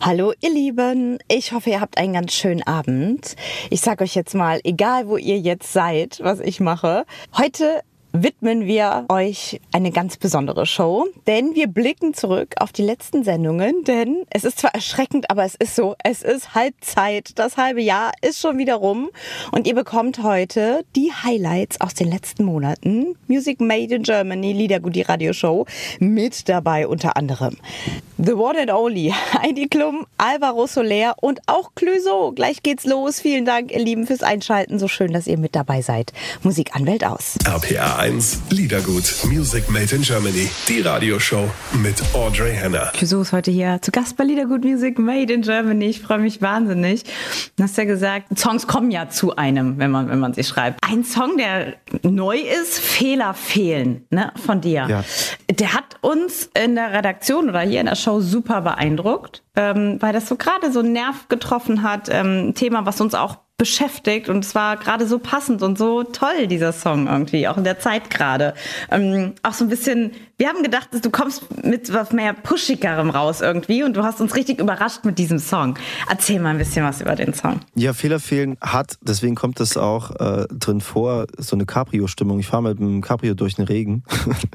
Hallo ihr Lieben, ich hoffe, ihr habt einen ganz schönen Abend. Ich sage euch jetzt mal, egal wo ihr jetzt seid, was ich mache, heute widmen wir euch eine ganz besondere Show, denn wir blicken zurück auf die letzten Sendungen, denn es ist zwar erschreckend, aber es ist so, es ist Halbzeit, das halbe Jahr ist schon wieder rum und ihr bekommt heute die Highlights aus den letzten Monaten, Music Made in Germany, Liedergut, die Radioshow, mit dabei unter anderem The One and Only, Heidi Klum, Alvaro Soler und auch Clüso. Gleich geht's los. Vielen Dank, ihr Lieben, fürs Einschalten. So schön, dass ihr mit dabei seid. Musikanwält aus. RPA 1, Liedergut, Music Made in Germany, die Radioshow mit Audrey Henner. Clüso ist heute hier zu Gast bei Liedergut Music Made in Germany. Ich freue mich wahnsinnig. Du hast ja gesagt, Songs kommen ja zu einem, wenn man, wenn man sie schreibt. Ein Song, der neu ist, Fehler fehlen, ne, von dir. Ja. Der hat uns in der Redaktion oder hier in der Show Show super beeindruckt, ähm, weil das so gerade so einen Nerv getroffen hat. Ähm, Thema, was uns auch beschäftigt und es war gerade so passend und so toll, dieser Song irgendwie, auch in der Zeit gerade. Ähm, auch so ein bisschen, wir haben gedacht, du kommst mit was mehr Pushigerem raus irgendwie und du hast uns richtig überrascht mit diesem Song. Erzähl mal ein bisschen was über den Song. Ja, Fehler fehlen hat, deswegen kommt das auch äh, drin vor, so eine Cabrio-Stimmung. Ich fahre mit dem Cabrio durch den Regen.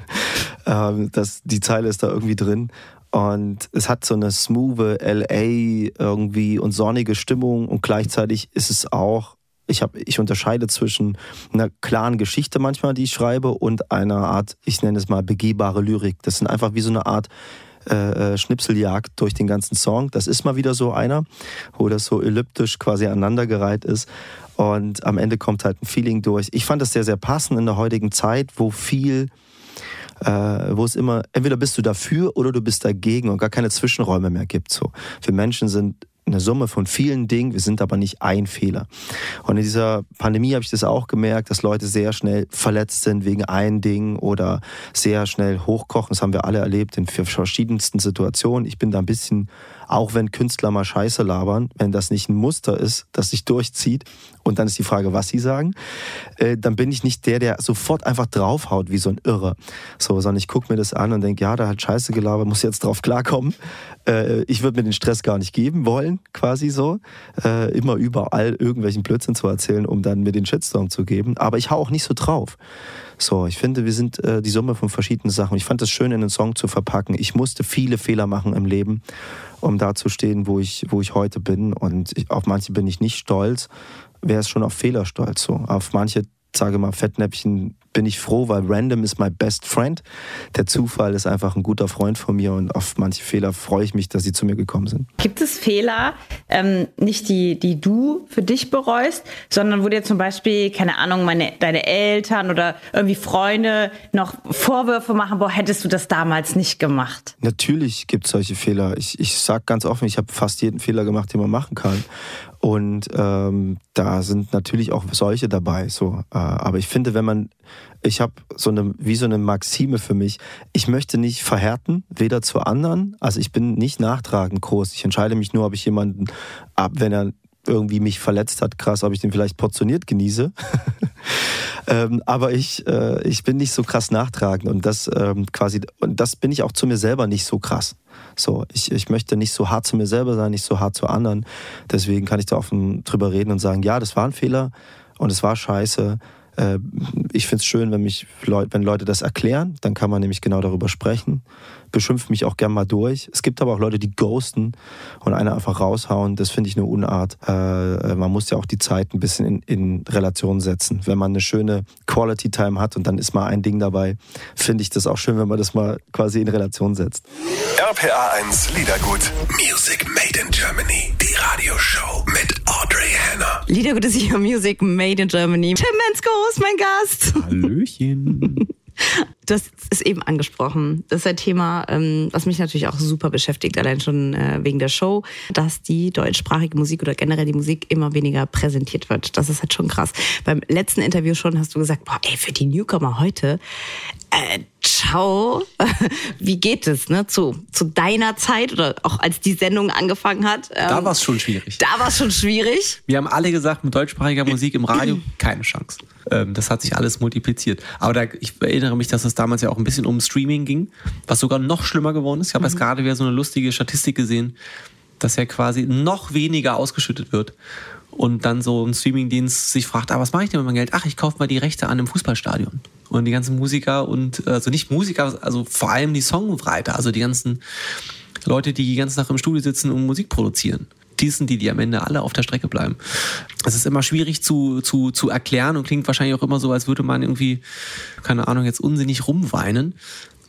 ähm, das, die Zeile ist da irgendwie drin. Und es hat so eine smooth LA irgendwie und sonnige Stimmung und gleichzeitig ist es auch, ich, hab, ich unterscheide zwischen einer klaren Geschichte manchmal, die ich schreibe, und einer Art, ich nenne es mal begehbare Lyrik. Das sind einfach wie so eine Art äh, äh, Schnipseljagd durch den ganzen Song. Das ist mal wieder so einer, wo das so elliptisch quasi aneinandergereiht ist. Und am Ende kommt halt ein Feeling durch. Ich fand das sehr, sehr passend in der heutigen Zeit, wo viel äh, wo es immer, entweder bist du dafür oder du bist dagegen und gar keine Zwischenräume mehr gibt. So. Für Menschen sind eine Summe von vielen Dingen, wir sind aber nicht ein Fehler. Und in dieser Pandemie habe ich das auch gemerkt, dass Leute sehr schnell verletzt sind wegen ein Ding oder sehr schnell hochkochen. Das haben wir alle erlebt in verschiedensten Situationen. Ich bin da ein bisschen auch wenn Künstler mal Scheiße labern, wenn das nicht ein Muster ist, das sich durchzieht, und dann ist die Frage, was sie sagen, äh, dann bin ich nicht der, der sofort einfach draufhaut wie so ein Irre. So, sondern ich gucke mir das an und denke, ja, da hat Scheiße gelabert, muss jetzt drauf klarkommen. Äh, ich würde mir den Stress gar nicht geben wollen, quasi so. Äh, immer überall irgendwelchen Blödsinn zu erzählen, um dann mir den Shitstorm zu geben. Aber ich hau auch nicht so drauf. So, ich finde, wir sind äh, die Summe von verschiedenen Sachen. Ich fand es schön, in einen Song zu verpacken. Ich musste viele Fehler machen im Leben, um da zu stehen, wo ich, wo ich heute bin. Und ich, auf manche bin ich nicht stolz. Wer ist schon auf Fehler stolz? So, auf manche sage mal, Fettnäpfchen bin ich froh, weil Random ist my best friend. Der Zufall ist einfach ein guter Freund von mir und auf manche Fehler freue ich mich, dass sie zu mir gekommen sind. Gibt es Fehler, ähm, nicht die, die du für dich bereust, sondern wo dir zum Beispiel, keine Ahnung, meine, deine Eltern oder irgendwie Freunde noch Vorwürfe machen, boah, hättest du das damals nicht gemacht? Natürlich gibt es solche Fehler. Ich, ich sage ganz offen, ich habe fast jeden Fehler gemacht, den man machen kann. Und ähm, da sind natürlich auch solche dabei. So, äh, aber ich finde, wenn man, ich habe so eine, wie so eine Maxime für mich. Ich möchte nicht verhärten, weder zu anderen. Also ich bin nicht nachtragend groß. Ich entscheide mich nur, ob ich jemanden ab, wenn er irgendwie mich verletzt hat, krass, ob ich den vielleicht portioniert genieße. ähm, aber ich, äh, ich bin nicht so krass nachtragend und das ähm, quasi, und das bin ich auch zu mir selber nicht so krass. So, ich, ich möchte nicht so hart zu mir selber sein, nicht so hart zu anderen. Deswegen kann ich da offen drüber reden und sagen, ja, das war ein Fehler und es war scheiße. Äh, ich finde es schön, wenn, mich Leut, wenn Leute das erklären, dann kann man nämlich genau darüber sprechen. Beschimpft mich auch gern mal durch. Es gibt aber auch Leute, die ghosten und eine einfach raushauen. Das finde ich eine Unart. Äh, man muss ja auch die Zeit ein bisschen in, in Relation setzen. Wenn man eine schöne Quality Time hat und dann ist mal ein Ding dabei, finde ich das auch schön, wenn man das mal quasi in Relation setzt. RPA 1 Liedergut. Music Made in Germany. Die Radioshow mit Liedergut ist hier Music Made in Germany. Tim Mensko ist mein Gast. Hallöchen. Das ist eben angesprochen. Das ist ein Thema, ähm, was mich natürlich auch super beschäftigt, allein schon äh, wegen der Show, dass die deutschsprachige Musik oder generell die Musik immer weniger präsentiert wird. Das ist halt schon krass. Beim letzten Interview schon hast du gesagt, boah, ey, für die Newcomer heute, äh, ciao, wie geht es, ne? Zu, zu deiner Zeit oder auch als die Sendung angefanung hat? Ähm, da war es schon schwierig. Da war es schon schwierig. Wir haben alle gesagt, mit deutschsprachiger Musik im Radio keine Chance. Ähm, das hat sich alles multipliziert. Aber da, ich erinnere mich, dass es damals ja auch ein bisschen um Streaming ging, was sogar noch schlimmer geworden ist. Ich habe mhm. erst gerade wieder so eine lustige Statistik gesehen, dass ja quasi noch weniger ausgeschüttet wird. Und dann so ein Streamingdienst sich fragt, ah, was mache ich denn mit meinem Geld? Ach, ich kaufe mal die Rechte an einem Fußballstadion. Und die ganzen Musiker und, also nicht Musiker, also vor allem die Songwriter, also die ganzen Leute, die die ganze Nacht im Studio sitzen und Musik produzieren. Die sind die, die am Ende alle auf der Strecke bleiben. Es ist immer schwierig zu, zu, zu erklären und klingt wahrscheinlich auch immer so, als würde man irgendwie, keine Ahnung, jetzt unsinnig rumweinen.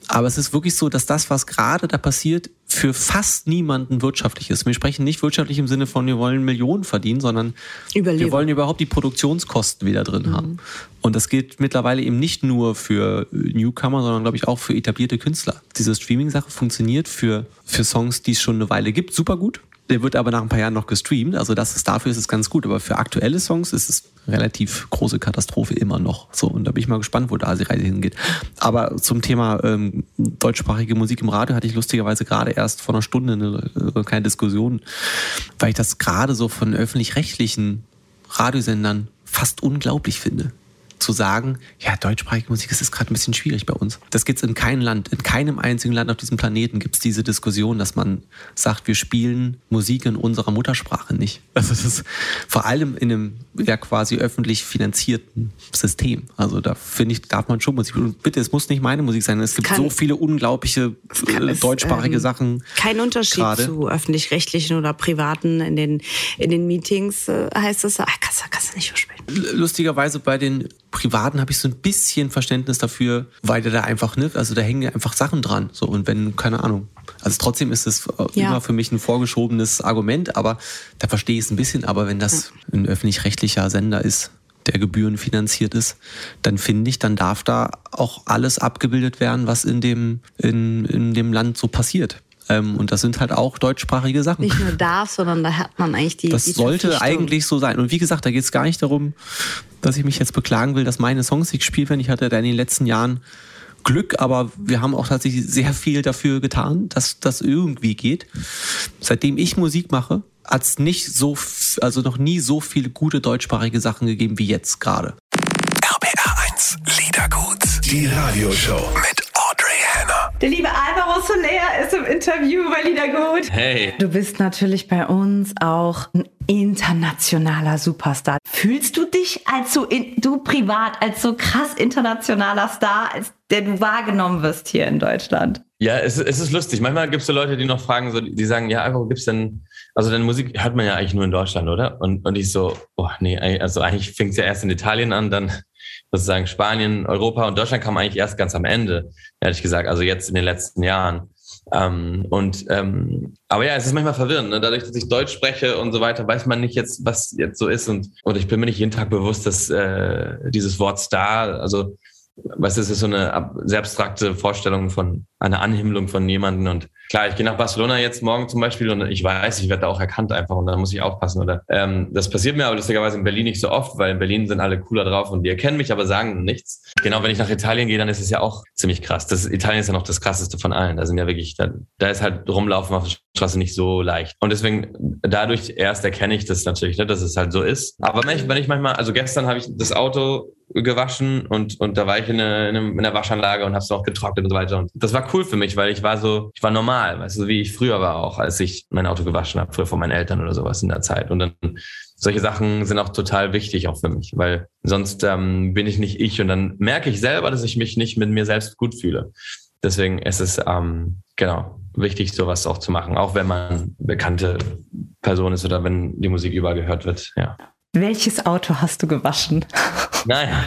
Aber es ist wirklich so, dass das, was gerade da passiert, für fast niemanden wirtschaftlich ist. Wir sprechen nicht wirtschaftlich im Sinne von, wir wollen Millionen verdienen, sondern Überleben. wir wollen überhaupt die Produktionskosten wieder drin haben. Mhm. Und das gilt mittlerweile eben nicht nur für Newcomer, sondern glaube ich auch für etablierte Künstler. Diese Streaming-Sache funktioniert für, für Songs, die es schon eine Weile gibt, super gut. Der wird aber nach ein paar Jahren noch gestreamt. Also das ist dafür ist es ganz gut. Aber für aktuelle Songs ist es relativ große Katastrophe immer noch. So und da bin ich mal gespannt, wo da die Reise hingeht. Aber zum Thema ähm, deutschsprachige Musik im Radio hatte ich lustigerweise gerade erst vor einer Stunde eine, eine kleine Diskussion, weil ich das gerade so von öffentlich-rechtlichen Radiosendern fast unglaublich finde zu sagen, ja, deutschsprachige Musik, das ist gerade ein bisschen schwierig bei uns. Das gibt es in keinem Land, in keinem einzigen Land auf diesem Planeten gibt es diese Diskussion, dass man sagt, wir spielen Musik in unserer Muttersprache nicht. Also das ist vor allem in einem ja quasi öffentlich finanzierten System. Also da finde ich, darf man schon Musik. Und bitte, es muss nicht meine Musik sein. Es gibt kann- so viele unglaubliche äh, es, deutschsprachige ähm, Sachen. Kein Unterschied gerade. zu öffentlich-rechtlichen oder privaten. In den, in den Meetings äh, heißt es, ah, kannst, du- kannst du nicht überspielen. lustigerweise bei den Privaten habe ich so ein bisschen Verständnis dafür, weil der da einfach, ne, also da hängen ja einfach Sachen dran. So, und wenn, keine Ahnung. Also trotzdem ist es äh, Ja. immer für mich ein vorgeschobenes Argument, aber da verstehe ich es ein bisschen. Aber wenn das ein öffentlich-rechtlicher Sender ist, der gebührenfinanziert ist, dann finde ich, dann darf da auch alles abgebildet werden, was in dem, in, in dem Land so passiert. Ähm, und das sind halt auch deutschsprachige Sachen. Nicht nur darf, sondern da hat man eigentlich die. Das die sollte Verpflichtung. eigentlich so sein. Und wie gesagt, da geht es gar nicht darum, dass ich mich jetzt beklagen will, dass meine Songs nicht gespielt werden. Ich hatte da in den letzten Jahren Glück, aber wir haben auch tatsächlich sehr viel dafür getan, dass das irgendwie geht. Seitdem ich Musik mache, hat es nicht so, also noch nie so viele gute deutschsprachige Sachen gegeben wie jetzt gerade. RPR1 Liedergut. Die Radioshow mit. Der liebe Alvaro Soler ist im Interview bei Liedergut. Hey. Du bist natürlich bei uns auch ein internationaler Superstar. Fühlst du dich als so, in, du privat, als so krass internationaler Star, als der du wahrgenommen wirst hier in Deutschland? Ja, es, es ist lustig. Manchmal gibt es so Leute, die noch fragen, so, die sagen, ja, aber wo gibt's denn, also deine Musik hört man ja eigentlich nur in Deutschland, oder? Und, und ich so, oh nee, also eigentlich fängt es ja erst in Italien an, dann sozusagen Spanien, Europa und Deutschland kam eigentlich erst ganz am Ende, ehrlich gesagt, also jetzt in den letzten Jahren. Ähm, und ähm, aber ja, es ist manchmal verwirrend. Ne? Dadurch, dass ich Deutsch spreche und so weiter, weiß man nicht jetzt, was jetzt so ist. Und, und ich bin mir nicht jeden Tag bewusst, dass äh, dieses Wort Star, also was ist, ist so eine sehr abstrakte Vorstellung von einer Anhimmlung von jemanden. Und klar, ich gehe nach Barcelona jetzt morgen zum Beispiel und ich weiß, ich werde da auch erkannt einfach und da muss ich aufpassen. Oder ähm, das passiert mir aber lustigerweise in Berlin nicht so oft, weil in Berlin sind alle cooler drauf und die erkennen mich, aber sagen nichts. Genau, wenn ich nach Italien gehe, dann ist es ja auch ziemlich krass. Das, Italien ist ja noch das krasseste von allen. Da sind ja wirklich, da, da ist halt rumlaufen auf der Straße nicht so leicht. Und deswegen, dadurch erst erkenne ich das natürlich, ne, dass es halt so ist. Aber wenn ich, manchmal, also gestern habe ich das Auto gewaschen und, und da war ich in, eine, in, einem- in der Waschanlage und habe es auch getrocknet und so weiter. Und das war cool für mich, weil ich war so, ich war normal, weißt du, wie ich früher war auch, als ich mein Auto gewaschen habe, früher von meinen Eltern oder sowas in der Zeit. Und dann solche Sachen sind auch total wichtig auch für mich, weil sonst ähm, bin ich nicht ich und dann merke ich selber, dass ich mich nicht mit mir selbst gut fühle. Deswegen ist es ähm, genau wichtig, sowas auch zu machen, auch wenn man bekannte Person ist oder wenn die Musik überall gehört wird. Ja. Welches Auto hast du gewaschen? Naja,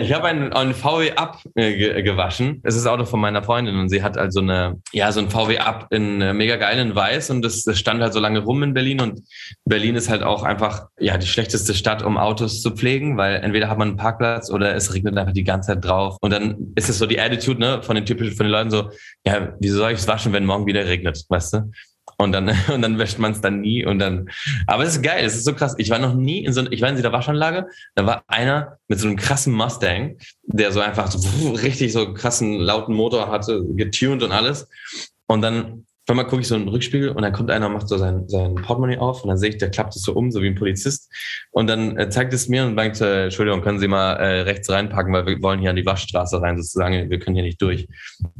ich habe ein, ein VW Up äh, ge gewaschen. Es ist das Auto von meiner Freundin und sie hat also eine, ja, so ein VW Up in äh, mega geil in weiß und das, das stand halt so lange rum in Berlin und Berlin ist halt auch einfach, ja, die schlechteste Stadt, um Autos zu pflegen, weil entweder hat man einen Parkplatz oder es regnet einfach die ganze Zeit drauf und dann ist es so die Attitude, ne, von den typischen, von den Leuten so, ja, wieso soll ich es waschen, wenn morgen wieder regnet, weißt du? Und dann, und dann wäscht man es dann nie und dann, aber es ist geil, es ist so krass. Ich war noch nie in so, ich war in dieser Waschanlage, da war einer mit so einem krassen Mustang, der so einfach so richtig so krassen lauten Motor hatte, getuned und alles. Und dann auf einmal gucke ich so in den Rückspiegel und dann kommt einer und macht so sein, sein Portemonnaie auf und dann sehe ich, der klappt es so um, so wie ein Polizist. Und dann äh, zeigt es mir und sagt, äh, Entschuldigung, können Sie mal äh, rechts reinpacken, weil wir wollen hier an die Waschstraße rein, sozusagen, wir können hier nicht durch.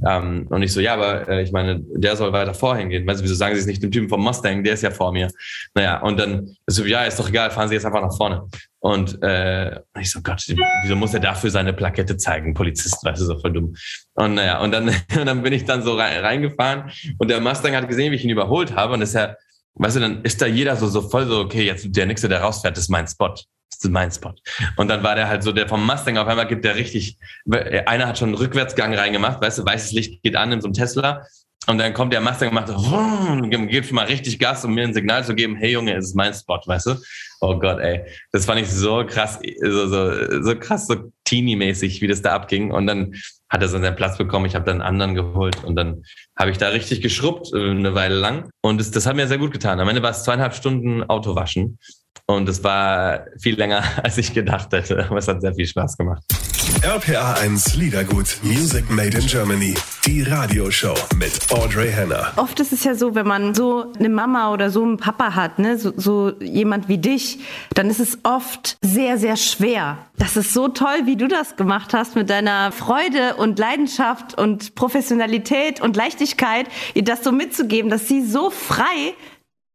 Ähm, und ich so, ja, aber äh, ich meine, der soll weiter vorhin gehen. Weißt du, wieso sagen Sie es nicht dem Typen vom Mustang, der ist ja vor mir. Naja, und dann so, ja, ist doch egal, fahren Sie jetzt einfach nach vorne. Und äh, ich so, Gott, wieso muss er dafür seine Plakette zeigen? Polizist, weißt du, so voll dumm. Und naja, und dann, und dann bin ich dann so rein, reingefahren und der Mustang hat gesehen, wie ich ihn überholt habe und ist ja, weißt du, dann ist da jeder so, so voll so, okay, jetzt der Nächste, der rausfährt, ist mein Spot. Ist mein Spot. Und dann war der halt so, der vom Mustang auf einmal gibt der richtig, einer hat schon einen Rückwärtsgang reingemacht, weißt du, weißes Licht geht an in so einem Tesla und dann kommt der Mustang und macht so, gibt mal richtig Gas, um mir ein Signal zu geben, hey Junge, es ist mein Spot, weißt du? Oh Gott, ey. Das fand ich so krass, so, so, so krass, so teeny-mäßig, wie das da abging. Und dann hat er seinen Platz bekommen. Ich habe dann einen anderen geholt und dann habe ich da richtig geschrubbt, äh, eine Weile lang. Und das, das hat mir sehr gut getan. Am Ende war es zweieinhalb Stunden Autowaschen. Und es war viel länger, als ich gedacht hätte. Aber es hat sehr viel Spaß gemacht. RPA 1 Liedergut Music Made in Germany. Die Radioshow mit Audrey Henner. Oft ist es ja so, wenn man so eine Mama oder so einen Papa hat, ne, so, so jemand wie dich, dann ist es oft sehr, sehr schwer. Das ist so toll, wie du das gemacht hast mit deiner Freude und Leidenschaft und Professionalität und Leichtigkeit, ihr das so mitzugeben, dass sie so frei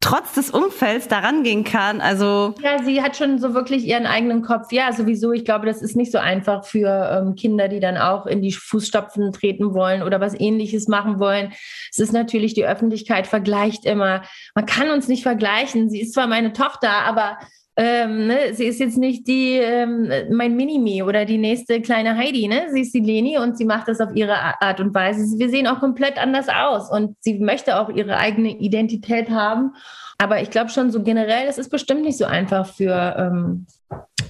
trotz des Umfelds daran gehen kann. Also ja, sie hat schon so wirklich ihren eigenen Kopf. Ja, sowieso. Ich glaube, das ist nicht so einfach für ähm, Kinder, die dann auch in die Fußstapfen treten wollen oder was Ähnliches machen wollen. Es ist natürlich die Öffentlichkeit vergleicht immer. Man kann uns nicht vergleichen. Sie ist zwar meine Tochter, aber ähm, ne, sie ist jetzt nicht die ähm, mein Minimi oder die nächste kleine Heidi, ne? Sie ist die Leni und sie macht das auf ihre Art und Weise. Wir sehen auch komplett anders aus und sie möchte auch ihre eigene Identität haben. Aber ich glaube schon so generell, es ist bestimmt nicht so einfach für ähm,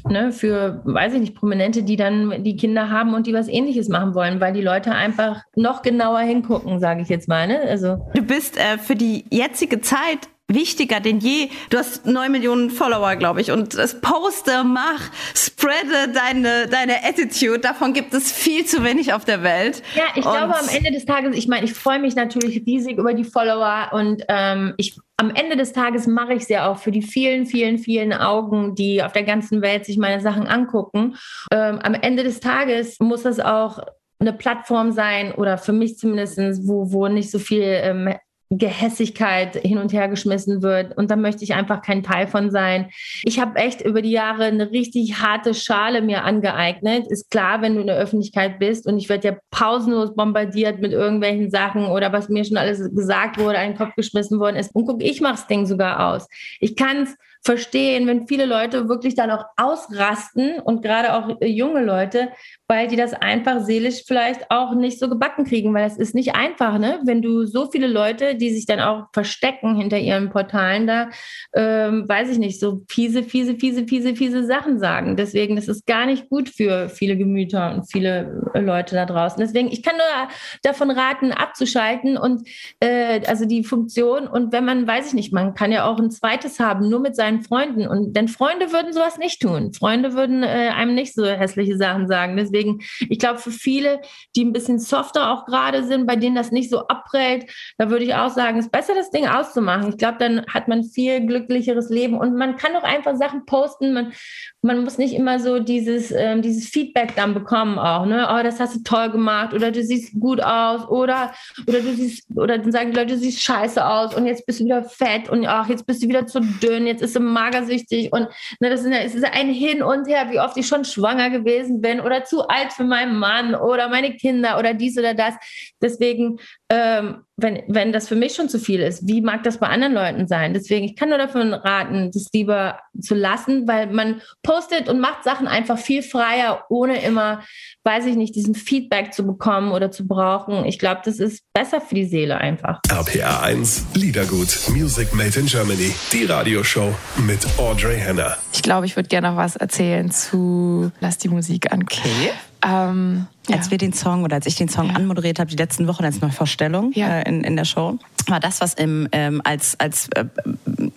ne, für, weiß ich nicht, Prominente, die dann die Kinder haben und die was ähnliches machen wollen, weil die Leute einfach noch genauer hingucken, sage ich jetzt mal. Ne? Also. Du bist äh, für die jetzige Zeit wichtiger denn je. Du hast neun Millionen Follower, glaube ich. Und das Poster, mach, spreade deine, deine Attitude. Davon gibt es viel zu wenig auf der Welt. Ja, ich und glaube am Ende des Tages, ich meine, ich freue mich natürlich riesig über die Follower und ähm, ich am Ende des Tages mache ich es ja auch für die vielen, vielen, vielen Augen, die auf der ganzen Welt sich meine Sachen angucken. Ähm, am Ende des Tages muss es auch eine Plattform sein oder für mich zumindest, wo, wo nicht so viel ähm, Gehässigkeit hin und her geschmissen wird. Und da möchte ich einfach kein Teil von sein. Ich habe echt über die Jahre eine richtig harte Schale mir angeeignet. Ist klar, wenn du in der Öffentlichkeit bist und ich werde ja pausenlos bombardiert mit irgendwelchen Sachen oder was mir schon alles gesagt wurde, einen Kopf geschmissen worden ist. Und guck, ich mache das Ding sogar aus. Ich kann es verstehen, wenn viele Leute wirklich dann auch ausrasten und gerade auch äh, junge Leute, weil die das einfach seelisch vielleicht auch nicht so gebacken kriegen, weil es ist nicht einfach, ne? Wenn du so viele Leute, die sich dann auch verstecken hinter ihren Portalen da, ähm, weiß ich nicht, so fiese, fiese, fiese, fiese, fiese Sachen sagen. Deswegen, das ist gar nicht gut für viele Gemüter und viele äh, Leute da draußen. Deswegen, ich kann nur davon raten, abzuschalten und äh, also die Funktion und wenn man, weiß ich nicht, man kann ja auch ein zweites haben, nur mit seinen seinen Freunden. Und denn Freunde würden sowas nicht tun. Freunde würden äh, einem nicht so hässliche Sachen sagen. Deswegen, ich glaube, für viele, die ein bisschen softer auch gerade sind, bei denen das nicht so abprellt, da würde ich auch sagen, es ist besser, das Ding auszumachen. Ich glaube, dann hat man viel glücklicheres Leben und man kann auch einfach Sachen posten. Man, man muss nicht immer so dieses, ähm, dieses Feedback dann bekommen auch, ne? Oh, das hast du toll gemacht oder du siehst gut aus oder, oder du siehst, oder dann sagen die Leute, du siehst scheiße aus und jetzt bist du wieder fett und ach, jetzt bist du wieder zu dünn, jetzt ist du magersüchtig und ne, das ist, ja, ist ein Hin und Her, wie oft ich schon schwanger gewesen bin oder zu alt für meinen Mann oder meine Kinder oder dies oder das. Deswegen, ähm, wenn, wenn das für mich schon zu viel ist, wie mag das bei anderen Leuten sein? Deswegen, ich kann nur davon raten, das lieber zu lassen, weil man postet und macht Sachen einfach viel freier, ohne immer, weiß ich nicht, diesen Feedback zu bekommen oder zu brauchen. Ich glaube, das ist besser für die Seele einfach. RPA 1, Liedergut, Music Made in Germany, die Radioshow mit Audrey Henner. Ich glaube, ich würde gerne noch was erzählen zu Lass die Musik an. Okay. Ähm, als ja. wir den Song oder als ich den Song ja. anmoderiert habe, die letzten Wochen als Neuvorstellung ja. äh, in, in der Show, war das, was im, ähm, als, als äh,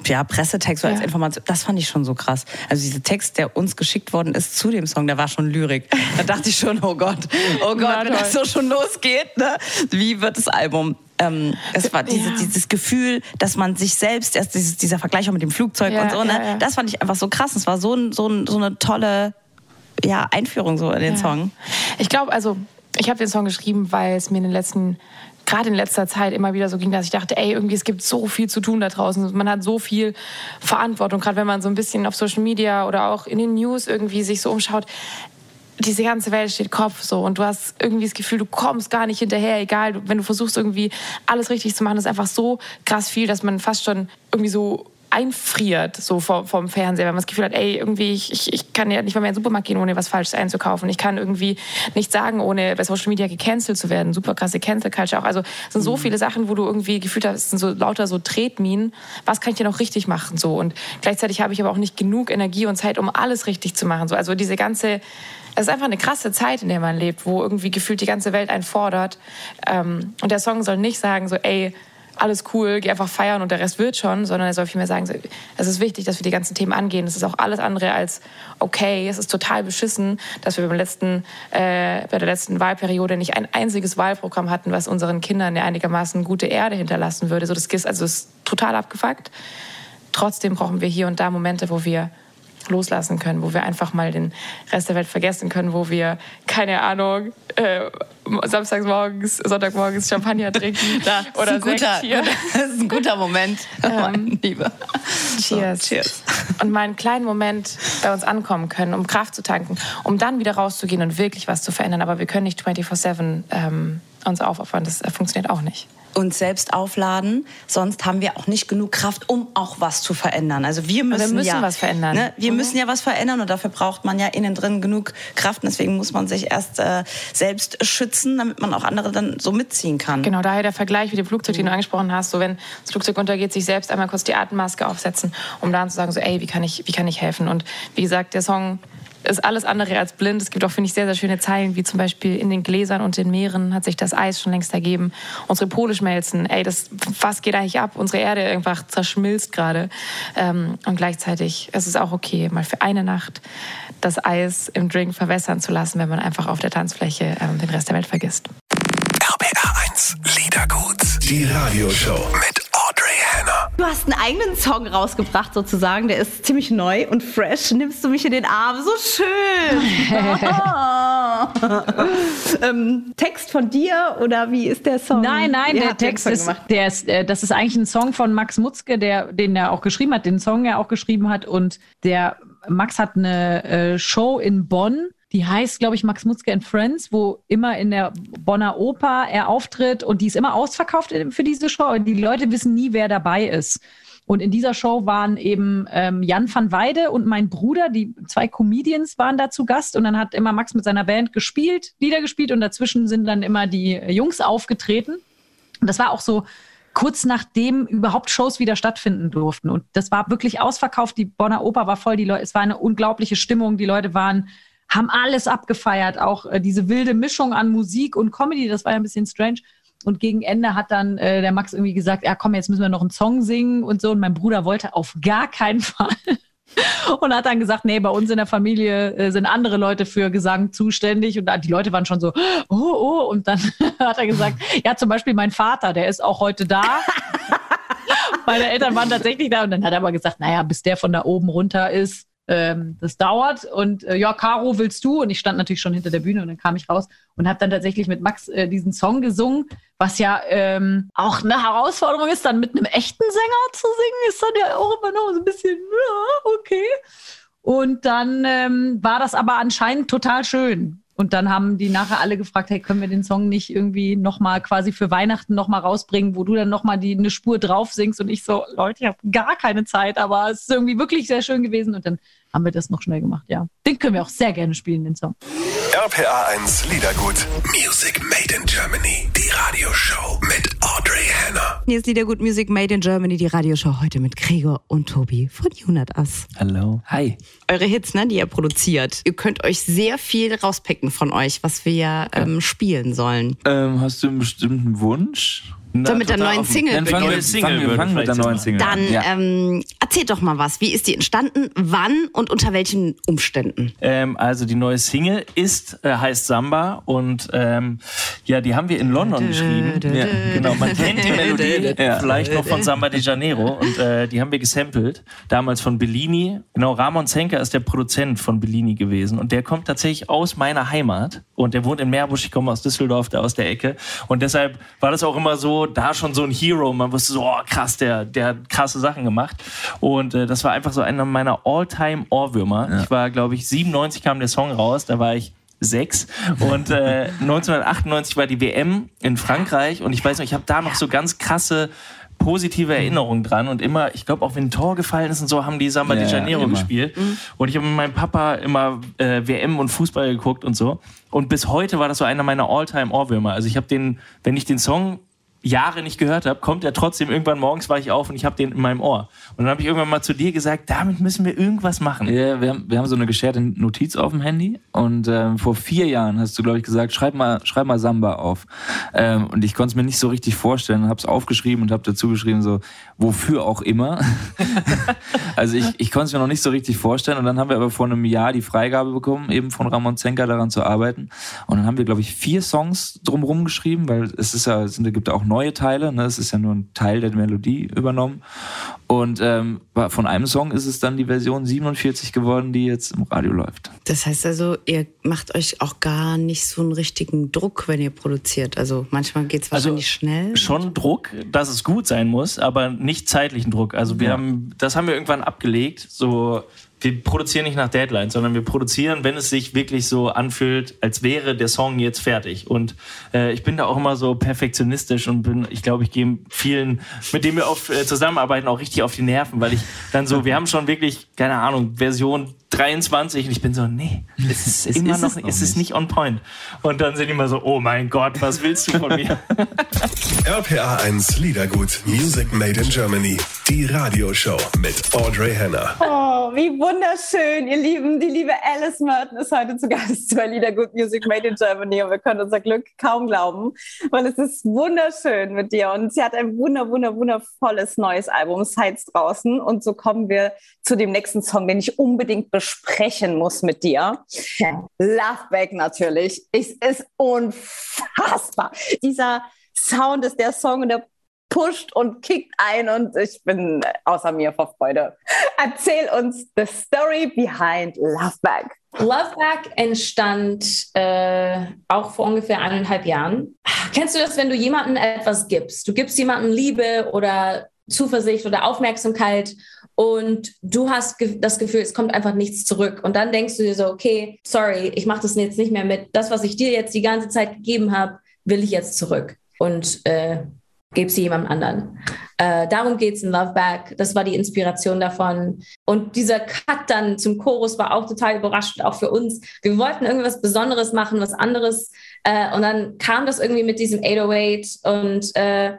ja, Pressetext so als. Information. Das fand ich schon so krass. Also dieser Text, der uns geschickt worden ist zu dem Song, der war schon Lyrik. Da dachte ich schon, oh Gott, oh Gott, Na wenn das so schon losgeht, ne? wie wird das Album? Ähm, es war diese, Ja. dieses Gefühl, dass man sich selbst, erst dieses, dieser Vergleich auch mit dem Flugzeug Ja, und so, ne? ja. das fand ich einfach so krass. Es war so, ein, so, ein, so eine tolle ja, Einführung so in den Song. Ich glaube, also, ich habe den Song geschrieben, weil es mir in den letzten, gerade in letzter Zeit immer wieder so ging, dass ich dachte, ey, irgendwie, es gibt so viel zu tun da draußen. Man hat so viel Verantwortung, gerade wenn man so ein bisschen auf Social Media oder auch in den News irgendwie sich so umschaut. Diese ganze Welt steht Kopf so und du hast irgendwie das Gefühl, du kommst gar nicht hinterher, egal, wenn du versuchst irgendwie alles richtig zu machen, ist einfach so krass viel, dass man fast schon irgendwie so einfriert so vom, vom Fernseher, wenn man das Gefühl hat, ey, irgendwie, ich, ich, ich kann ja nicht mal mehr in den Supermarkt gehen, ohne was Falsches einzukaufen. Ich kann irgendwie nicht sagen, ohne bei Social Media gecancelt zu werden. Super krasse Cancel Culture auch. Also es sind so viele Sachen, wo du irgendwie gefühlt hast, es sind so lauter so Tretminen. Was kann ich denn noch richtig machen? So und gleichzeitig habe ich aber auch nicht genug Energie und Zeit, um alles richtig zu machen. So also diese ganze es ist einfach eine krasse Zeit, in der man lebt, wo irgendwie gefühlt die ganze Welt einen fordert. Ähm, und der Song soll nicht sagen, so, ey, alles cool, geh einfach feiern und der Rest wird schon, sondern er soll vielmehr sagen, es ist wichtig, dass wir die ganzen Themen angehen. Es ist auch alles andere als okay. Es ist total beschissen, dass wir beim letzten, äh, bei der letzten Wahlperiode nicht ein einziges Wahlprogramm hatten, was unseren Kindern eine einigermaßen gute Erde hinterlassen würde. So, das ist, also, das ist total abgefuckt. Trotzdem brauchen wir hier und da Momente, wo wir loslassen können, wo wir einfach mal den Rest der Welt vergessen können, wo wir, keine Ahnung, äh, samstags morgens, Sonntagmorgens Champagner trinken Da, oder ist ein guter, Sekt hier. das ist ein guter Moment, meine Liebe. Cheers. So, cheers. Und mal einen kleinen Moment bei uns ankommen können, um Kraft zu tanken, um dann wieder rauszugehen und wirklich was zu verändern. Aber wir können nicht 24-7 ähm, uns aufopfern. Das äh, funktioniert auch nicht. Uns selbst aufladen, sonst haben wir auch nicht genug Kraft, um auch was zu verändern. Also wir müssen, müssen ja was verändern. Ne? Wir Mhm. müssen ja was verändern und dafür braucht man ja innen drin genug Kraft. Und deswegen muss man sich erst äh, selbst schützen, damit man auch andere dann so mitziehen kann. Genau, daher der Vergleich mit dem Flugzeug, den du angesprochen hast. So, wenn das Flugzeug untergeht, sich selbst einmal kurz die Atemmaske aufsetzen, um dann zu sagen, so, ey, wie kann ich, wie kann ich helfen? Und wie gesagt, der Song ist alles andere als blind. Es gibt auch, finde ich, sehr, sehr schöne Zeilen, wie zum Beispiel in den Gläsern und den Meeren hat sich das Eis schon längst ergeben. Unsere Pole schmelzen. Ey, das, was geht eigentlich ab? Unsere Erde einfach zerschmilzt gerade. Ähm, und gleichzeitig ist es auch okay, mal für eine Nacht das Eis im Drink verwässern zu lassen, wenn man einfach auf der Tanzfläche ähm, den Rest der Welt vergisst. RPR 1, Liedergut. Die Radioshow mit. Du hast einen eigenen Song rausgebracht sozusagen, der ist ziemlich neu und fresh. Nimmst du mich in den Arm, so schön. ähm, Text von dir oder wie ist der Song? Nein, nein, Ihr der Text ist, der ist, äh, das ist eigentlich ein Song von Max Mutzke, der, den er auch geschrieben hat, den Song er auch geschrieben hat. Und der Max hat eine äh, Show in Bonn, die heißt, glaube ich, Max Mutzke and Friends, wo immer in der Bonner Oper er auftritt und die ist immer ausverkauft für diese Show. Und die Leute wissen nie, wer dabei ist. Und in dieser Show waren eben ähm, Jan van Weide und mein Bruder, die zwei Comedians waren da zu Gast. Und dann hat immer Max mit seiner Band gespielt, Lieder gespielt und dazwischen sind dann immer die Jungs aufgetreten. Und das war auch so kurz nachdem überhaupt Shows wieder stattfinden durften. Und das war wirklich ausverkauft. Die Bonner Oper war voll. Die Leute, es war eine unglaubliche Stimmung. Die Leute waren, haben alles abgefeiert. Auch äh, diese wilde Mischung an Musik und Comedy, das war ja ein bisschen strange. Und gegen Ende hat dann äh, der Max irgendwie gesagt, ja komm, jetzt müssen wir noch einen Song singen und so. Und mein Bruder wollte auf gar keinen Fall. Und hat dann gesagt, nee, bei uns in der Familie äh, sind andere Leute für Gesang zuständig. Und die Leute waren schon so, oh, oh. Und dann hat er gesagt, ja, zum Beispiel mein Vater, der ist auch heute da. Meine Eltern waren tatsächlich da. Und dann hat er aber gesagt, naja, bis der von da oben runter ist, ähm, das dauert. Und äh, ja, Caro, willst du? Und ich stand natürlich schon hinter der Bühne und dann kam ich raus und habe dann tatsächlich mit Max äh, diesen Song gesungen, was ja ähm, auch eine Herausforderung ist, dann mit einem echten Sänger zu singen, ist dann ja auch immer noch so ein bisschen, ja, okay. Und dann ähm, war das aber anscheinend total schön. Und dann haben die nachher alle gefragt, hey, können wir den Song nicht irgendwie nochmal quasi für Weihnachten nochmal rausbringen, wo du dann nochmal eine Spur drauf singst und ich so, Leute, ich habe gar keine Zeit, aber es ist irgendwie wirklich sehr schön gewesen und dann haben wir das noch schnell gemacht, ja. Den können wir auch sehr gerne spielen, den Song. RPA 1 Liedergut. Music Made in Germany. Die Radioshow mit Audrey Hier ist Liedergut Music Made in Germany, die Radioshow heute mit Gregor und Tobi von Unit Us. Hallo. Hi. Eure Hits, ne, die ihr produziert. Ihr könnt euch sehr viel rauspicken von euch, was wir ähm, spielen sollen. Ähm, hast du einen bestimmten Wunsch? Wir mit der neuen. Single Dann fangen wir? Single fangen wir fangen mit der neuen Single Dann an. Ja. ähm, Erzählt doch mal was. Wie ist die entstanden? Wann und unter welchen Umständen? Ähm, also die neue Single ist, äh, heißt Samba und ähm, ja, die haben wir in London geschrieben. Ja, genau, man kennt die Melodie Ja. vielleicht noch von Samba de Janeiro und äh, die haben wir gesampelt, damals von Bellini. Genau, Ramon Zenker ist der Produzent von Bellini gewesen und der kommt tatsächlich aus meiner Heimat und der wohnt in Meerbusch, ich komme aus Düsseldorf, da aus der Ecke und deshalb war das auch immer so, da schon so ein Hero, man wusste so, oh, krass, der, der hat krasse Sachen gemacht. Und äh, das war einfach so einer meiner All-Time Ohrwürmer. Ich war, glaube ich, 97 kam der Song raus, da war ich sechs. Und äh, 1998 war die WM in Frankreich. Und ich weiß noch, ich habe da noch so ganz krasse positive Erinnerungen dran. Und immer, ich glaube auch wenn ein Tor gefallen ist und so, haben die Samba Ja, de Janeiro immer. gespielt. Und ich habe mit meinem Papa immer äh, WM und Fußball geguckt und so. Und bis heute war das so einer meiner All-Time Ohrwürmer. Also ich habe den, wenn ich den Song Jahre nicht gehört habe, kommt er trotzdem irgendwann morgens war ich auf und ich habe den in meinem Ohr. Und dann habe ich irgendwann mal zu dir gesagt, damit müssen wir irgendwas machen. Ja, wir haben, wir haben so eine gescherte Notiz auf dem Handy und ähm, vor vier Jahren hast du, glaube ich, gesagt, schreib mal, schreib mal Samba auf. Ähm, und ich konnte es mir nicht so richtig vorstellen, habe es aufgeschrieben und habe dazu geschrieben, so, wofür auch immer. also ich, ich konnte es mir noch nicht so richtig vorstellen und dann haben wir aber vor einem Jahr die Freigabe bekommen, eben von Ramon Zenker daran zu arbeiten. Und dann haben wir, glaube ich, vier Songs drumherum geschrieben, weil es ist ja, es gibt auch neue Teile, ne? es ist ja nur ein Teil der Melodie übernommen. Und ähm, von einem Song ist es dann die Version 47 geworden, die jetzt im Radio läuft. Das heißt also, ihr macht euch auch gar nicht so einen richtigen Druck, wenn ihr produziert. Also manchmal geht es Also wahrscheinlich schnell. Schon Druck, dass es gut sein muss, aber nicht zeitlichen Druck. Also wir haben, das haben wir irgendwann abgelegt. So, wir produzieren nicht nach Deadline, sondern wir produzieren, wenn es sich wirklich so anfühlt, als wäre der Song jetzt fertig. Und äh, ich bin da auch immer so perfektionistisch und bin, ich glaube, ich gehe vielen, mit denen wir oft äh, zusammenarbeiten, auch richtig auf die Nerven, weil ich dann so, wir haben schon wirklich, keine Ahnung, Version 23 und ich bin so, nee, es ist Es immer ist noch, es noch es ist nicht on point. Und dann sind die immer so, oh mein Gott, was willst du von mir? RPA 1 Liedergut Music Made in Germany. Die Radioshow mit Audrey Henner. Oh, wie wunderschön, ihr Lieben. Die liebe Alice Merton ist heute zu Gast bei Liedergut Music Made in Germany und wir können unser Glück kaum glauben, weil es ist wunderschön mit dir und sie hat ein wunder, wunder, wundervolles neues Album, Sides draußen und so kommen wir zu dem nächsten Song, den ich unbedingt besprechen muss mit dir. Love Back natürlich. Es ist unfassbar. Dieser Sound ist der Song und der pusht und kickt ein und ich bin außer mir vor Freude. Erzähl uns the story behind Love Back. Love Back entstand äh, auch vor ungefähr eineinhalb Jahren. Kennst du das, wenn du jemandem etwas gibst? Du gibst jemandem Liebe oder Zuversicht oder Aufmerksamkeit und du hast ge das Gefühl, es kommt einfach nichts zurück. Und dann denkst du dir so, okay, sorry, ich mache das jetzt nicht mehr mit. Das, was ich dir jetzt die ganze Zeit gegeben habe, will ich jetzt zurück. Und äh, gebe sie jemandem anderen. Äh, darum geht es in Love Back. Das war die Inspiration davon. Und dieser Cut dann zum Chorus war auch total überraschend, auch für uns. Wir wollten irgendwas Besonderes machen, was anderes. Äh, und dann kam das irgendwie mit diesem 808 und äh,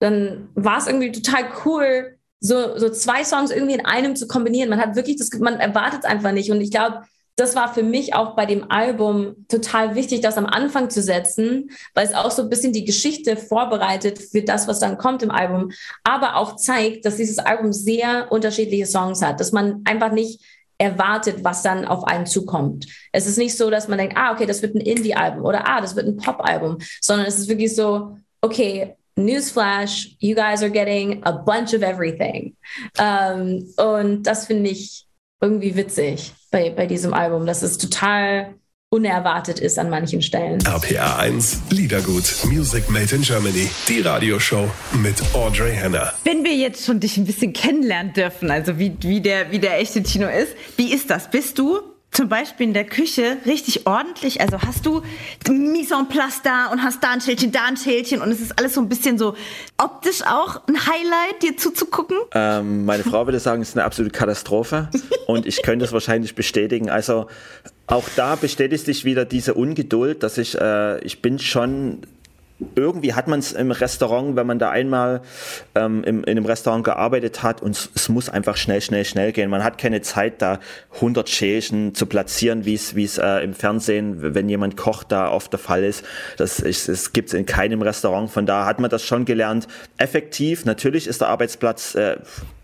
dann war es irgendwie total cool, so, so zwei Songs irgendwie in einem zu kombinieren. Man hat wirklich das, man erwartet es einfach nicht. Und ich glaube, das war für mich auch bei dem Album total wichtig, das am Anfang zu setzen, weil es auch so ein bisschen die Geschichte vorbereitet für das, was dann kommt im Album, aber auch zeigt, dass dieses Album sehr unterschiedliche Songs hat, dass man einfach nicht erwartet, was dann auf einen zukommt. Es ist nicht so, dass man denkt, ah, okay, das wird ein Indie-Album oder ah, das wird ein Pop-Album, sondern es ist wirklich so, okay, Newsflash, you guys are getting a bunch of everything. Ähm, und das finde ich irgendwie witzig bei, bei diesem Album, dass es total unerwartet ist an manchen Stellen. RPA 1 Liedergut Music Made in Germany. Die Radioshow mit Audrey Henner. Wenn wir jetzt schon dich ein bisschen kennenlernen dürfen, also wie, wie, der, wie der echte Tino ist, wie ist das? Bist du zum Beispiel in der Küche richtig ordentlich? Also hast du Mise en place da und hast da ein Schälchen, da ein Schälchen und es ist alles so ein bisschen so optisch auch ein Highlight, dir zuzugucken? Ähm, meine Frau würde sagen, es ist eine absolute Katastrophe und ich könnte es wahrscheinlich bestätigen. Also auch da bestätigt sich wieder diese Ungeduld, dass ich, äh, ich bin schon irgendwie hat man es im Restaurant, wenn man da einmal ähm, im, in einem Restaurant gearbeitet hat und es, muss einfach schnell, schnell, schnell gehen. Man hat keine Zeit, da 100 Schälchen zu platzieren, wie es äh, im Fernsehen, wenn jemand kocht, da oft der Fall ist. Das, das gibt es in keinem Restaurant. Von da hat man das schon gelernt. Effektiv, natürlich ist der Arbeitsplatz äh,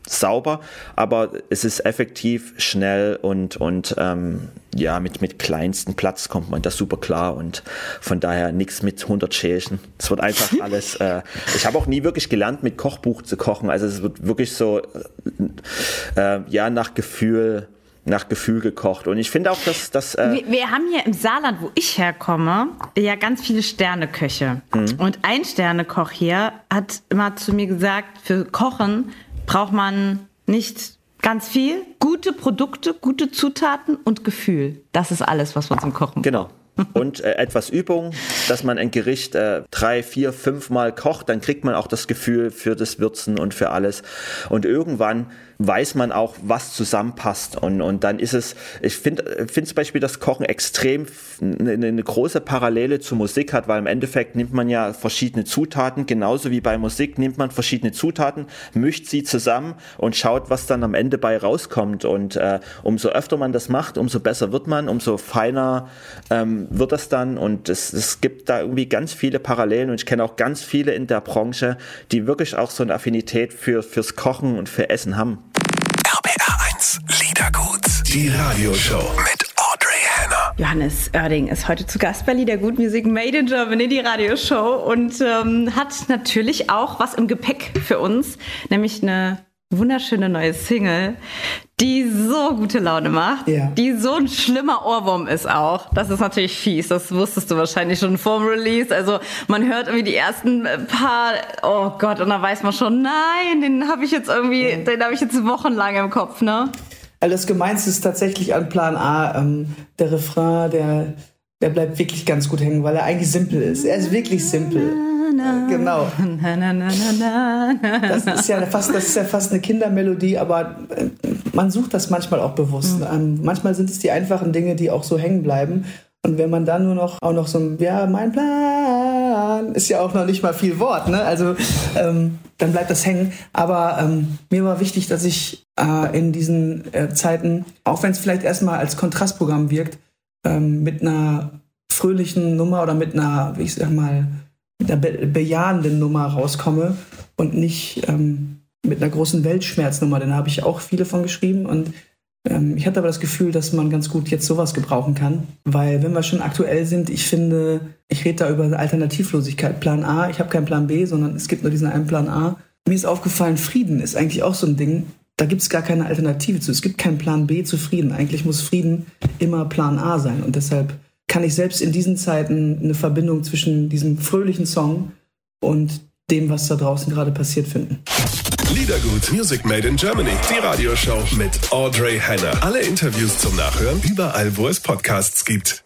sauber, aber es ist effektiv, schnell und, und ähm, ja, mit, mit kleinsten Platz kommt man das super klar und von daher nichts mit 100 Schälchen. Es wird einfach alles, äh, ich habe auch nie wirklich gelernt, mit Kochbuch zu kochen, also es wird wirklich so, äh, ja, nach Gefühl, nach Gefühl gekocht. Und ich finde auch, dass das. Äh wir, wir, haben hier im Saarland, wo ich herkomme, ja ganz viele Sterneköche. Mhm. Und ein Sternekoch hier hat immer zu mir gesagt, für Kochen braucht man nicht ganz viel, gute Produkte, gute Zutaten und Gefühl. Das ist alles, was man zum Kochen braucht. Genau und äh, etwas Übung, dass man ein Gericht äh, drei, vier, fünf Mal kocht, dann kriegt man auch das Gefühl für das Würzen und für alles. Und irgendwann weiß man auch, was zusammenpasst. Und, und dann ist es, ich finde finde zum Beispiel, dass Kochen extrem eine, eine große Parallele zur Musik hat, weil im Endeffekt nimmt man ja verschiedene Zutaten, genauso wie bei Musik nimmt man verschiedene Zutaten, mischt sie zusammen und schaut, was dann am Ende bei rauskommt. Und äh, umso öfter man das macht, umso besser wird man, umso feiner ähm, wird das dann und es, es gibt da irgendwie ganz viele Parallelen und ich kenne auch ganz viele in der Branche, die wirklich auch so eine Affinität für, fürs Kochen und für Essen haben. 1, Liedergut, die Radioshow. Mit Audrey Hanna. Johannes Oerding ist heute zu Gast bei Liedergut Music Made in Germany, die Radioshow. Und ähm, hat natürlich auch was im Gepäck für uns, nämlich eine wunderschöne neue Single, die so gute Laune macht, ja. die so ein schlimmer Ohrwurm ist auch. Das ist natürlich fies, das wusstest du wahrscheinlich schon vor dem Release. Also man hört irgendwie die ersten paar, oh Gott, und dann weiß man schon, nein, den habe ich jetzt irgendwie, ja. den habe ich jetzt wochenlang im Kopf, ne? Also das Gemeinste ist tatsächlich an Plan A, ähm, der Refrain, der, der bleibt wirklich ganz gut hängen, weil er eigentlich simpel ist. Er ist wirklich simpel na, genau. Na, na, na, na, na. Das ist ja fast, das ist ja fast eine Kindermelodie, aber äh, man sucht das manchmal auch bewusst. Mhm. manchmal sind es die einfachen Dinge, die auch so hängen bleiben. Und wenn man dann nur noch auch noch so ein, ja, mein Plan ist ja auch noch nicht mal viel Wort, ne? Also ähm, dann bleibt das hängen. Aber ähm, mir war wichtig, dass ich äh, in diesen äh, Zeiten, auch wenn es vielleicht erstmal als Kontrastprogramm wirkt, ähm, mit einer fröhlichen Nummer oder mit einer, wie ich sag mal, mit einer be bejahenden Nummer rauskomme und nicht ähm, mit einer großen Weltschmerznummer. Denn da habe ich auch viele von geschrieben und ähm, ich hatte aber das Gefühl, dass man ganz gut jetzt sowas gebrauchen kann, weil wenn wir schon aktuell sind, ich finde, ich rede da über Alternativlosigkeit. Plan A, ich habe keinen Plan B, sondern es gibt nur diesen einen Plan A. Mir ist aufgefallen, Frieden ist eigentlich auch so ein Ding. Da gibt es gar keine Alternative zu. Es gibt keinen Plan B zu Frieden. Eigentlich muss Frieden immer Plan A sein. Und deshalb kann ich selbst in diesen Zeiten eine Verbindung zwischen diesem fröhlichen Song und dem, was da draußen gerade passiert, finden. Liedergut, Music Made in Germany, die Radioshow mit Audrey Hanna. Alle Interviews zum Nachhören überall, wo es Podcasts gibt.